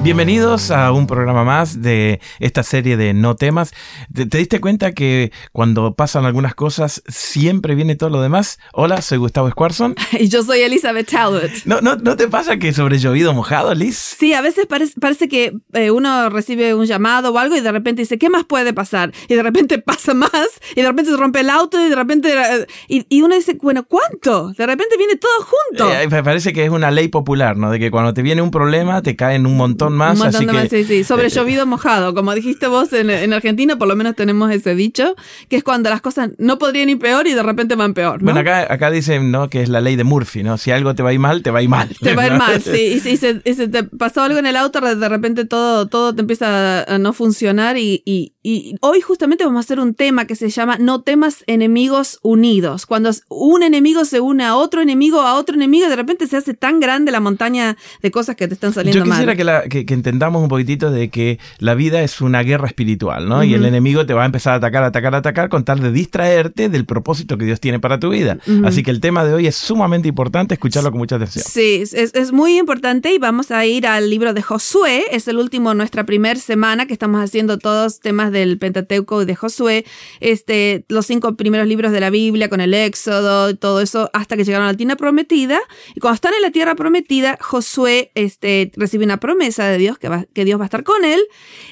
Bienvenidos a un programa más de esta serie de No temas. ¿Te, te diste cuenta que cuando pasan algunas cosas siempre viene todo lo demás? Hola, soy Gustavo Squarson. Y yo soy Elizabeth Talbot. ¿No, no, ¿No te pasa que sobre llovido mojado, Liz? Sí, a veces parece, parece que eh, uno recibe un llamado o algo y de repente dice, ¿qué más puede pasar? Y de repente pasa más y de repente se rompe el auto y de repente... eh, y, y uno dice, bueno, ¿cuánto? De repente viene todo junto. Eh, parece que es una ley popular, ¿no? De que cuando te viene un problema te caen un montón más. un montón así de que, más, sí, sí. Sobre eh, llovido mojado. Como dijiste vos en, en Argentina, por lo menos tenemos ese dicho, que es cuando las cosas no podrían ir peor y de repente van peor. ¿no? Bueno, acá, acá dicen, ¿no? Que es la ley de Murphy, ¿no? Si algo te va a ir mal, te va a ir mal. Te va a ir mal, sí. Y si se, y se te pasó algo en el auto, de repente todo, todo te empieza a, no funcionar. Y, y, y hoy justamente vamos a hacer un tema que se llama No temas enemigos unidos. Cuando un enemigo se une a otro enemigo, a otro enemigo, de repente se hace tan grande la montaña de cosas que te están saliendo Yo quisiera mal. que, la- que- que entendamos un poquitito de que la vida es una guerra espiritual, ¿no? Y el enemigo te va a empezar a atacar, atacar, atacar con tal de distraerte del propósito que Dios tiene para tu vida. Así que el tema de hoy es sumamente importante, escucharlo con mucha atención. Sí, es, es muy importante y vamos a ir al libro de Josué. Es el último, nuestra primera semana que estamos haciendo todos temas del Pentateuco y de Josué. Este, los cinco primeros libros de la Biblia con el Éxodo y todo eso hasta que llegaron a la tierra prometida. Y cuando están en la tierra prometida, Josué este, recibe una promesa de Dios que, va- que Dios va a estar con él.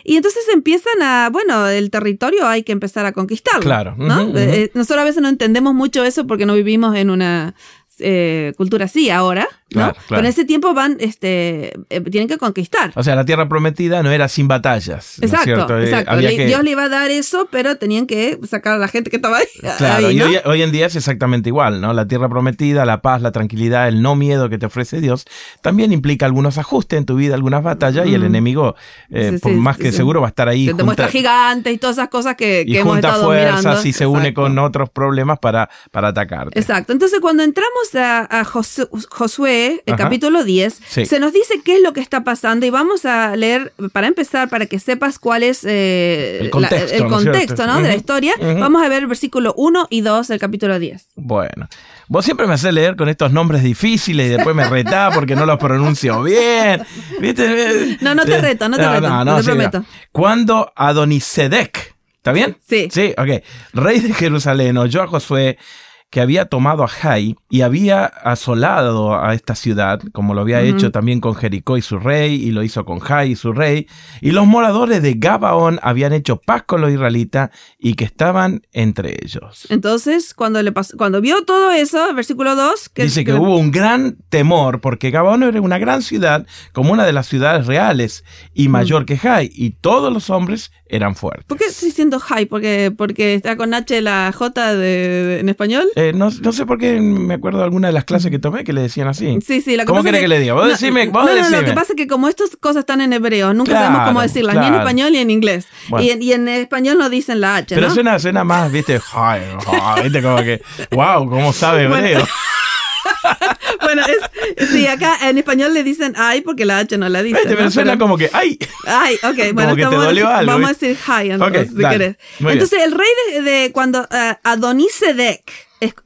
Y entonces empiezan a, bueno, el territorio hay que empezar a conquistarlo. Claro. ¿no? Eh, nosotros a veces no entendemos mucho eso porque no vivimos en una eh, cultura así ahora, ¿no? Ese tiempo van, este, eh, tienen que conquistar. O sea, la tierra prometida no era sin batallas. exacto, eh, Dios le iba a dar eso, pero tenían que sacar a la gente que estaba ahí. Claro, y hoy, en día es exactamente igual, ¿no? La tierra prometida, la paz, la tranquilidad, el no miedo que te ofrece Dios, también implica algunos ajustes en tu vida, algunas batallas, y el enemigo, eh, por más que seguro, va a estar ahí. Te muestra gigantes y todas esas cosas que, que y hemos junta estado fuerzas mirando. y se une con otros problemas para, para atacarte. Exacto. Entonces, cuando entramos a, a Josué el capítulo 10, se nos dice qué es lo que está pasando y vamos a leer, para empezar, para que sepas cuál es eh, el contexto, ¿no? de la historia, vamos a ver el versículo 1 y 2 del capítulo 10. Bueno, vos siempre me haces leer con estos nombres difíciles y después me retás porque no los pronuncio bien. ¿Viste? No, no te eh, reto, no te no, reto, no, no te sí, prometo. Cuando Adonisedec, ¿está bien? Sí. Sí, ok. Rey de Jerusalén oyó a Josué que había tomado a Jai y había asolado a esta ciudad, como lo había hecho también con Jericó y su rey, y lo hizo con Jai y su rey, y los moradores de Gabaón habían hecho paz con los israelitas y que estaban entre ellos. Entonces, cuando le pasó, cuando vio todo eso, versículo 2, que Dice que hubo un gran temor porque Gabaón era una gran ciudad, como una de las ciudades reales y mayor que Jai, y todos los hombres eran fuertes. ¿Por qué estoy diciendo high? Porque, porque está con H la J de- de- en español. Eh, no, no sé por qué me acuerdo de alguna de las clases que tomé que le decían así. Sí, sí, lo que ¿Cómo querés que le diga? Vos decime, vos no, no, decime. lo que pasa es que como estas cosas están en hebreo, nunca Claro, sabemos cómo decirlas, ni en español ni en inglés. Bueno. Y, en, y en español no dicen la H, Pero suena, suena más, viste, viste, como que, wow, cómo sabe Bueno, hebreo. Bueno, es, sí, acá en español le dicen ay porque la H no la dicen. Pero ¿no? suena Pero- como que, ay, Ay, ok, bueno, estamos- algo, vamos a decir hi entonces, si querés. Bien. Entonces, el rey de, de cuando eh, Adonisedec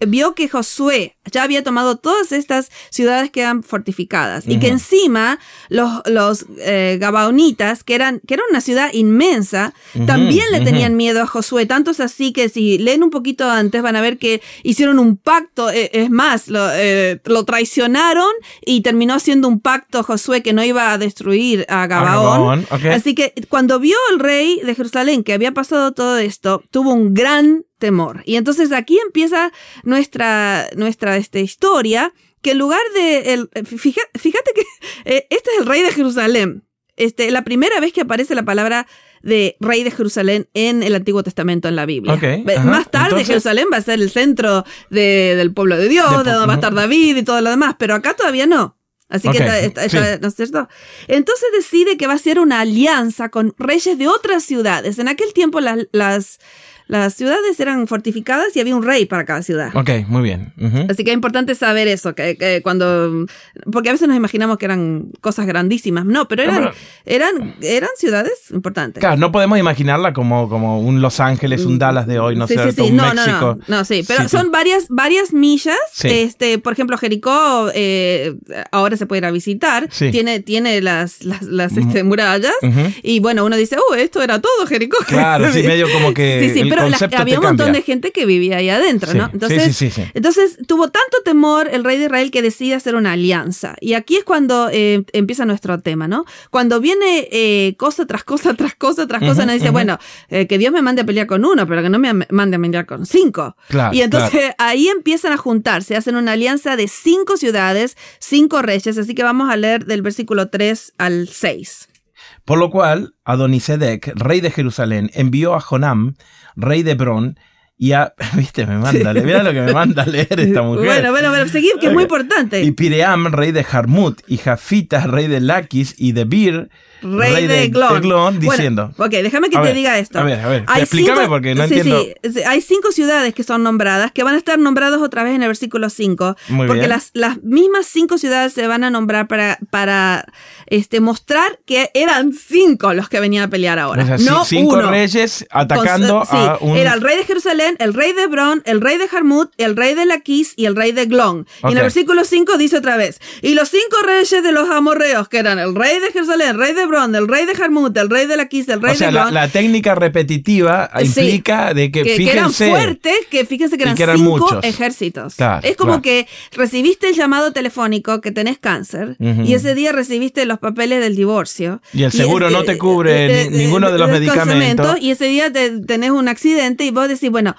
vio que Josué ya había tomado todas estas ciudades que eran fortificadas y que encima los, los eh, Gabaonitas, que eran que era una ciudad inmensa, también le tenían miedo a Josué. Tanto es así que si leen un poquito antes van a ver que hicieron un pacto. eh, es más, lo, eh, lo traicionaron y terminó haciendo un pacto Josué que no iba a destruir a Gabaón. Así que cuando vio el rey de Jerusalén que había pasado todo esto, tuvo un gran temor. Y entonces aquí empieza nuestra, nuestra este, historia, que en lugar de... El, fija- fíjate que eh, este es el rey de Jerusalén. Este, la primera vez que aparece la palabra de rey de Jerusalén en el Antiguo Testamento en la Biblia. Ajá. Más tarde Entonces- Jerusalén va a ser el centro de- del pueblo de Dios, De- de donde va a estar David y todo lo demás, pero acá todavía no. Así que está, está- está- sí. ¿no es cierto? Entonces decide que va a hacer una alianza con reyes de otras ciudades. En aquel tiempo las, las, las ciudades eran fortificadas y había un rey para cada ciudad. Ok, muy bien. Así que es importante saber eso, que, que cuando, porque a veces nos imaginamos que eran cosas grandísimas, no, pero eran, pero- eran, eran ciudades importantes. Claro, no podemos imaginarla como, como un Los Ángeles, un Dallas de hoy, no Mm, sí, sé, sí, sí. un No, no, México. no, no, sí, pero son varias, varias millas. Sí. Este, por ejemplo, Jericó eh, ahora se puede ir a visitar. Sí. Mm. Tiene, tiene las, las, las, este, murallas. Y bueno, uno dice, oh, esto era todo Jericó. Claro, sí, medio como que Sí, sí, el pero concepto había un montón cambia. de gente que vivía ahí adentro, Sí, ¿no? sí, Entonces, sí, sí, entonces tuvo tanto temor el rey de Israel que decide hacer una alianza. Y aquí es cuando eh, empieza nuestro tema, ¿no? Cuando viene eh, cosa tras cosa, tras cosa, tras cosa, nos dice, bueno, eh, que Dios me mande a pelear con uno, pero que no me mande a pelear con cinco. Claro, y entonces ahí empiezan a juntarse, hacen una alianza de cinco ciudades, cinco reyes. Así que vamos a leer del versículo 3 al 6. Por lo cual, Adonisedec, rey de Jerusalén, envió a Jonam, rey de Hebrón, y a... Viste, me manda, mira lo que me manda a leer esta mujer. Bueno, bueno, bueno, seguir, que es muy importante. Y Piream, rey de Jarmut, y Jafita, rey de Laquis, y de Bir, Rey, de Glon. Bueno, diciendo... ok, déjame que A te ver, diga esto. a ver, a ver, Hay explícame cinco- porque no sí, entiendo. sí, hay cinco ciudades que son nombradas, que van a estar nombradas otra vez en el versículo 5. Muy porque bien. las, las mismas cinco ciudades se van a nombrar para, para este, mostrar que eran cinco los que venían a pelear ahora. O sea, no ci- cinco uno. reyes atacando Con- sí, a un... Era el rey de Jerusalén, el rey de Hebrón, el rey de Jarmut, el rey de Laquis y el rey de Glon. Y en el versículo 5 dice otra vez, y los cinco reyes de los amorreos, que eran el rey de Jerusalén, el rey de Hebrón, el rey de Jarmut, el rey de Laquis, el rey o sea, de la, Glon, la técnica repetitiva Sí. implica de que, que, que eran fíjense... fuertes, que fíjense que eran, que eran cinco muchos. ejércitos. Claro, es como claro. que recibiste el llamado telefónico que tenés cáncer y ese día recibiste los papeles del divorcio. Y el seguro es- no te cubre ni- ninguno de los del medicamentos. Y ese día te- tenés un accidente y vos decís, bueno,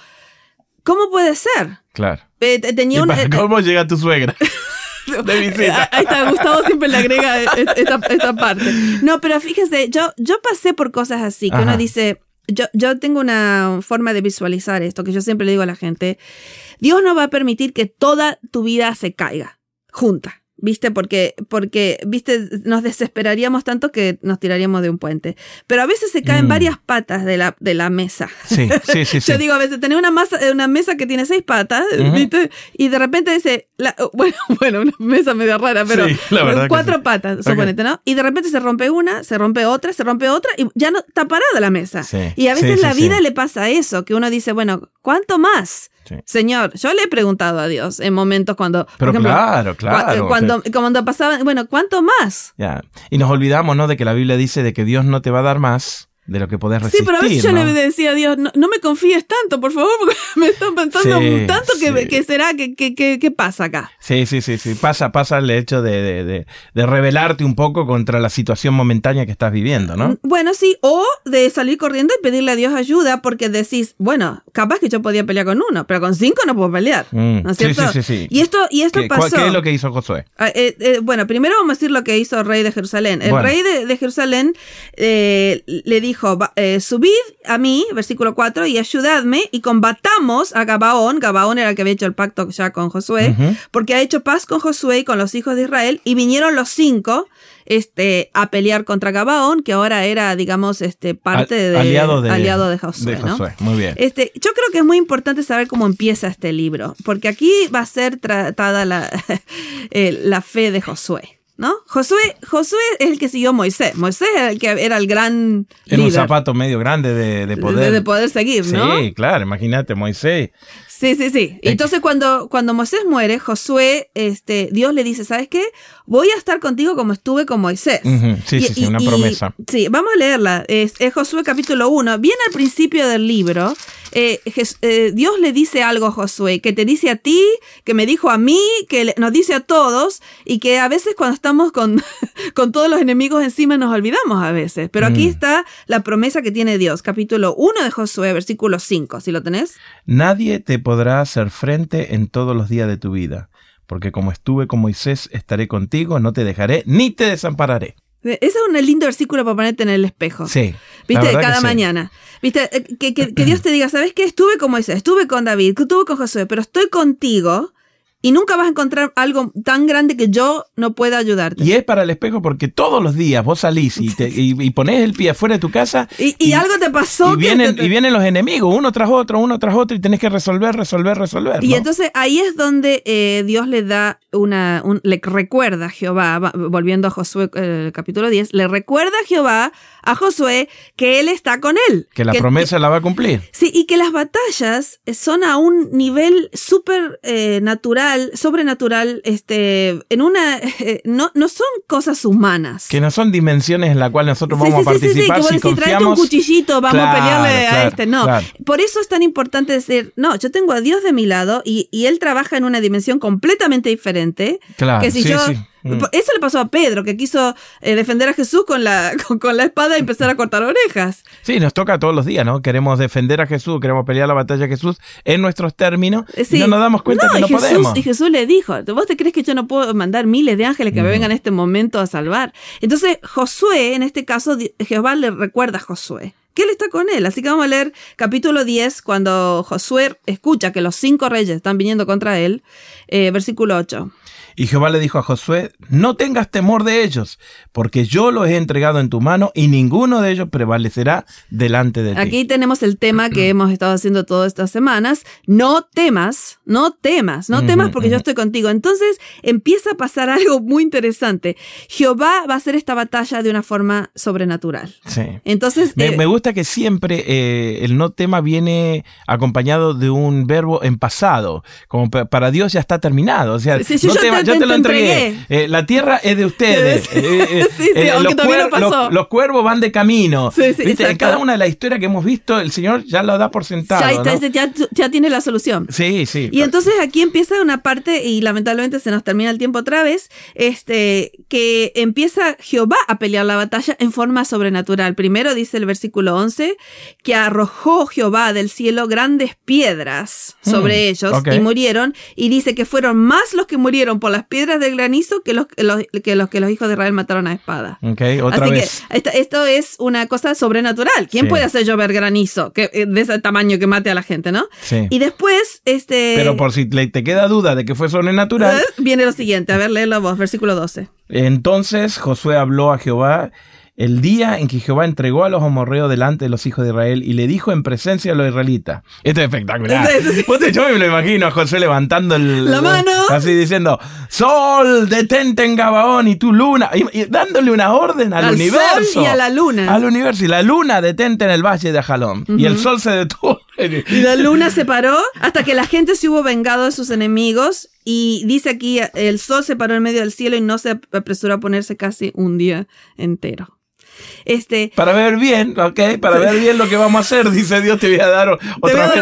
¿cómo puede ser? Claro. Eh, te- tenía ¿Y un, para eh, cómo llega tu suegra? de visita. Ahí está, Gustavo siempre le agrega esta, esta parte. No, pero fíjense, yo, yo pasé por cosas así, que uno dice, yo, yo tengo una forma de visualizar esto, que yo siempre le digo a la gente, Dios no va a permitir que toda tu vida se caiga junta. ¿Viste? Porque, porque, ¿viste? Nos desesperaríamos tanto que nos tiraríamos de un puente. Pero a veces se caen Mm. varias patas de la, de la mesa. Sí, sí, sí. sí. Yo digo, a veces tenés una, masa, una mesa que tiene seis patas. ¿viste? Y de repente dice, la- bueno, bueno, una mesa medio rara, pero Sí, la verdad que cuatro sí. patas, Ok. suponete, ¿no? Y de repente se rompe una, se rompe otra, se rompe otra y ya no está parada la mesa. Sí, Y a veces la vida le pasa eso, que uno dice, bueno, ¿cuánto más? Sí. Señor, yo le he preguntado a Dios en momentos cuando, por Pero ejemplo, claro, claro. cua- cuando, cuando pasaba, bueno, ¿cuánto más? Ya. Y nos olvidamos, ¿no? De que la Biblia dice de que Dios no te va a dar más de lo que podés Sí, resistir. pero a veces yo le decía a Dios, no, no me confíes tanto, por favor, porque me están pensando Sí, tanto que, sí. que será, que, que, que, que pasa acá. Sí, sí, sí, sí. Pasa, pasa el hecho de, de, de, de rebelarte un poco contra la situación momentánea que estás viviendo, ¿no? Bueno, sí, o de salir corriendo y pedirle a Dios ayuda porque decís, bueno, capaz que yo podía pelear con uno, pero con cinco no puedo pelear. Mm, ¿No es sí, cierto? sí, sí, sí. Y esto, y esto ¿Qué, pasó. qué es lo que hizo Josué? Ah, eh, eh, bueno, primero vamos a decir lo que hizo el rey de Jerusalén. El Bueno. rey de, de Jerusalén eh, le dijo, "Va- eh, subid a mí, versículo 4, y ayudadme y combatamos a Gabaón. Gabaón era el que había hecho el pacto ya con Josué, porque ha hecho paz con Josué y con los hijos de Israel, y vinieron los cinco este, a pelear contra Gabaón, que ahora era, digamos, este, parte Al- de, aliado de, aliado de Josué. de ¿no? Muy bien. Este, yo creo que es muy importante saber cómo empieza este libro, porque aquí va a ser tratada la, eh, la fe de Josué. ¿No? Josué, Josué es el que siguió a Moisés. Moisés era el que era el gran Era un zapato medio grande de, de poder. de, de poder seguir, ¿no? Sí, claro, imagínate, Moisés. Sí, sí, sí. Entonces cuando, cuando Moisés muere, Josué, este, Dios le dice, ¿sabes qué? Voy a estar contigo como estuve con Moisés. Ujú, Sí, sí, sí, una promesa. Sí, vamos a leerla. Es, es Josué capítulo 1. Bien al principio del libro, eh, Jes- eh, Dios le dice algo a Josué, que te dice a ti, que me dijo a mí, que le- nos dice a todos, y que a veces cuando estamos con, con todos los enemigos encima nos olvidamos a veces. Pero aquí Mm. está la promesa que tiene Dios. Capítulo 1 de Josué, versículo 5. ¿Si lo tenés? Nadie te podrá hacer frente en todos los días de tu vida, porque como estuve con Moisés, estaré contigo, no te dejaré ni te desampararé. Ese es un lindo versículo para ponerte en el espejo. Sí. ¿Viste? Cada sí. mañana. ¿Viste? Eh, Que, que- que Dios te diga, ¿sabes qué? Estuve con Moisés, estuve con David, estuve con Josué, pero estoy contigo y nunca vas a encontrar algo tan grande que yo no pueda ayudarte. Y es para el espejo porque todos los días vos salís y, te, y, pones el pie afuera de tu casa. Y, algo te pasó. Y vienen, y vienen los enemigos, uno tras otro, uno tras otro, y tenés que resolver, resolver, resolver. Y entonces ahí es donde eh, Dios le da una. le recuerda a Jehová, volviendo a Josué eh, capítulo 10, le recuerda a Jehová a Josué que él está con él. Que la promesa la va a cumplir. Sí, y que las batallas son a un nivel súper eh, natural, sobrenatural, este, en una, eh, no, no son cosas humanas. Que no son dimensiones en las cuales nosotros vamos a participar. Sí, sí, si traete un cuchillito, vamos a pelearle a este. No, por eso es tan importante decir, no, yo tengo a Dios de mi lado y, y él trabaja en una dimensión completamente diferente. Claro, que si yo Mm. Eso le pasó a Pedro, que quiso eh, defender a Jesús con la, con, la espada y empezar a cortar orejas. Sí, nos toca todos los días, ¿no? Queremos defender a Jesús, queremos pelear la batalla a Jesús en nuestros términos eh, y no nos damos cuenta que no podemos. Y Jesús le dijo, ¿vos te crees que yo no puedo mandar miles de ángeles que me vengan en este momento a salvar? Entonces, Josué, en este caso, Jehová le recuerda a Josué que él está con él. Así que vamos a leer capítulo 10, cuando Josué escucha que los cinco reyes están viniendo contra él, eh, versículo 8. Y Jehová le dijo a Josué, no tengas temor de ellos, porque yo los he entregado en tu mano y ninguno de ellos prevalecerá delante de ti. Aquí tenemos el tema que hemos estado haciendo todas estas semanas. No temas, no temas, no temas porque yo estoy contigo. Entonces empieza a pasar algo muy interesante. Jehová va a hacer esta batalla de una forma sobrenatural. Sí. Entonces... Me, eh, gusta que siempre eh, el no tema viene acompañado de un verbo en pasado, como para Dios ya está terminado. O sea, no yo te, lo entregué. Eh, la tierra es de ustedes. Los, los, cuervos van de camino. En cada una de las historias que hemos visto, el Señor ya lo da por sentado. Ya, tiene la solución. Sí, sí. Y entonces aquí empieza una parte, y lamentablemente se nos termina el tiempo otra vez, este, que empieza Jehová a pelear la batalla en forma sobrenatural. Primero dice el versículo 11, que arrojó Jehová del cielo grandes piedras sobre hmm, ellos y murieron. Y dice que fueron más los que murieron por las piedras del granizo que los, que los, que los, hijos de Israel mataron a espada. otra Así que esto, es una cosa sobrenatural. ¿Quién puede hacer llover granizo que, eh, de ese tamaño que mate a la gente, no? Sí. Y después, este... Pero por si te queda duda de que fue sobrenatural... Viene lo siguiente, a ver, léelo vos, versículo 12. Entonces Josué habló a Jehová el día en que Jehová entregó a los amorreos delante de los hijos de Israel y le dijo en presencia a los israelitas. Esto es espectacular. yo me lo imagino a José levantando la mano. Así diciendo, Sol, detente en Gabaón y tu luna. Y, dándole una orden al, universo. Sol y a la luna. Al universo. Y la luna detente en el valle de Ajalón. Y el sol se detuvo. Y la luna se paró hasta que la gente se hubo vengado de sus enemigos. Y dice aquí, el sol se paró en medio del cielo y no se apresuró a ponerse casi un día entero. Este, para ver bien, ¿ok? Para ver bien lo que vamos a hacer, dice Dios, te voy a dar,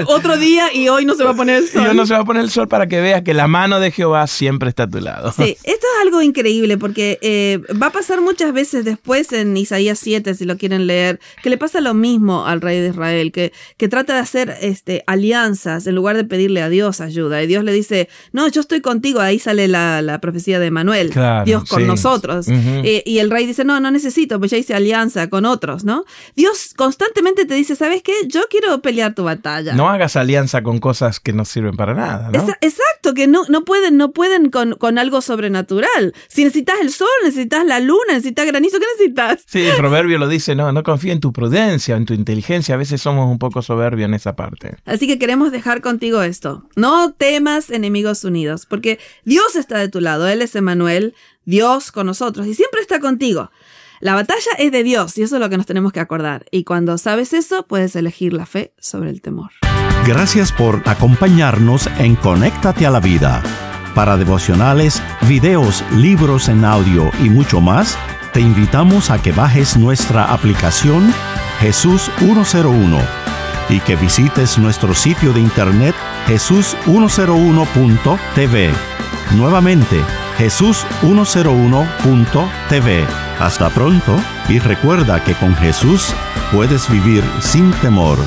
otro día y hoy no se va a poner el sol. Y hoy no se va a poner el sol para que veas que la mano de Jehová siempre está a tu lado. Sí, esto es algo increíble porque eh, va a pasar muchas veces después en Isaías 7, si lo quieren leer, que le pasa lo mismo al rey de Israel, que, que trata de hacer este, alianzas en lugar de pedirle a Dios ayuda. Y Dios le dice, no, yo estoy contigo, ahí sale la, profecía de Manuel, Dios con nosotros. Eh, y el rey dice, no, no necesito, pues ya hice alianza con otros, ¿no? Dios constantemente te dice, ¿sabes qué? Yo quiero pelear tu batalla. No hagas alianza con cosas que no sirven para nada, ¿no? exacto, que no, no pueden, no pueden con, con, algo sobrenatural. Si necesitas el sol, necesitas la luna, necesitas granizo, ¿qué necesitas? Sí, el proverbio lo dice, no, no confía en tu prudencia, en tu inteligencia. A veces somos un poco soberbios en esa parte. Así que queremos dejar contigo esto. No temas enemigos unidos, porque Dios está de tu lado. Él es Emanuel, Dios con nosotros y siempre está contigo. La batalla es de Dios y eso es lo que nos tenemos que acordar. Y cuando sabes eso, puedes elegir la fe sobre el temor. Gracias por acompañarnos en Conéctate a la Vida. Para devocionales, videos, libros en audio y mucho más, te invitamos a que bajes nuestra aplicación Jesús 101 y que visites nuestro sitio de internet jesús101.tv. Nuevamente, jesús101.tv. Hasta pronto y recuerda que con Jesús puedes vivir sin temor.